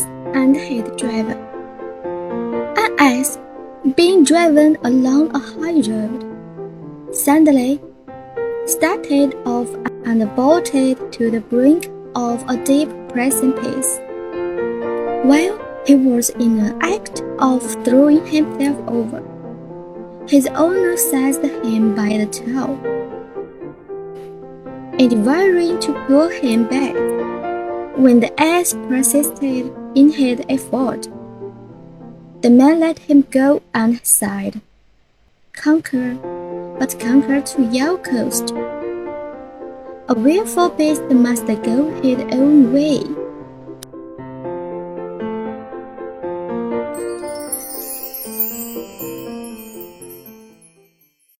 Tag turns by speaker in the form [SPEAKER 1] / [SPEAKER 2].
[SPEAKER 1] and his driver. An being driven along a high road, suddenly started off and bolted to the brink of a deep precipice. While he was in the act of throwing himself over, his owner seized him by the tail, endeavoring to pull him back. When the ass persisted in his effort, the man let him go and sighed, Conquer, but conquer to your cost. A willful beast must go his own way.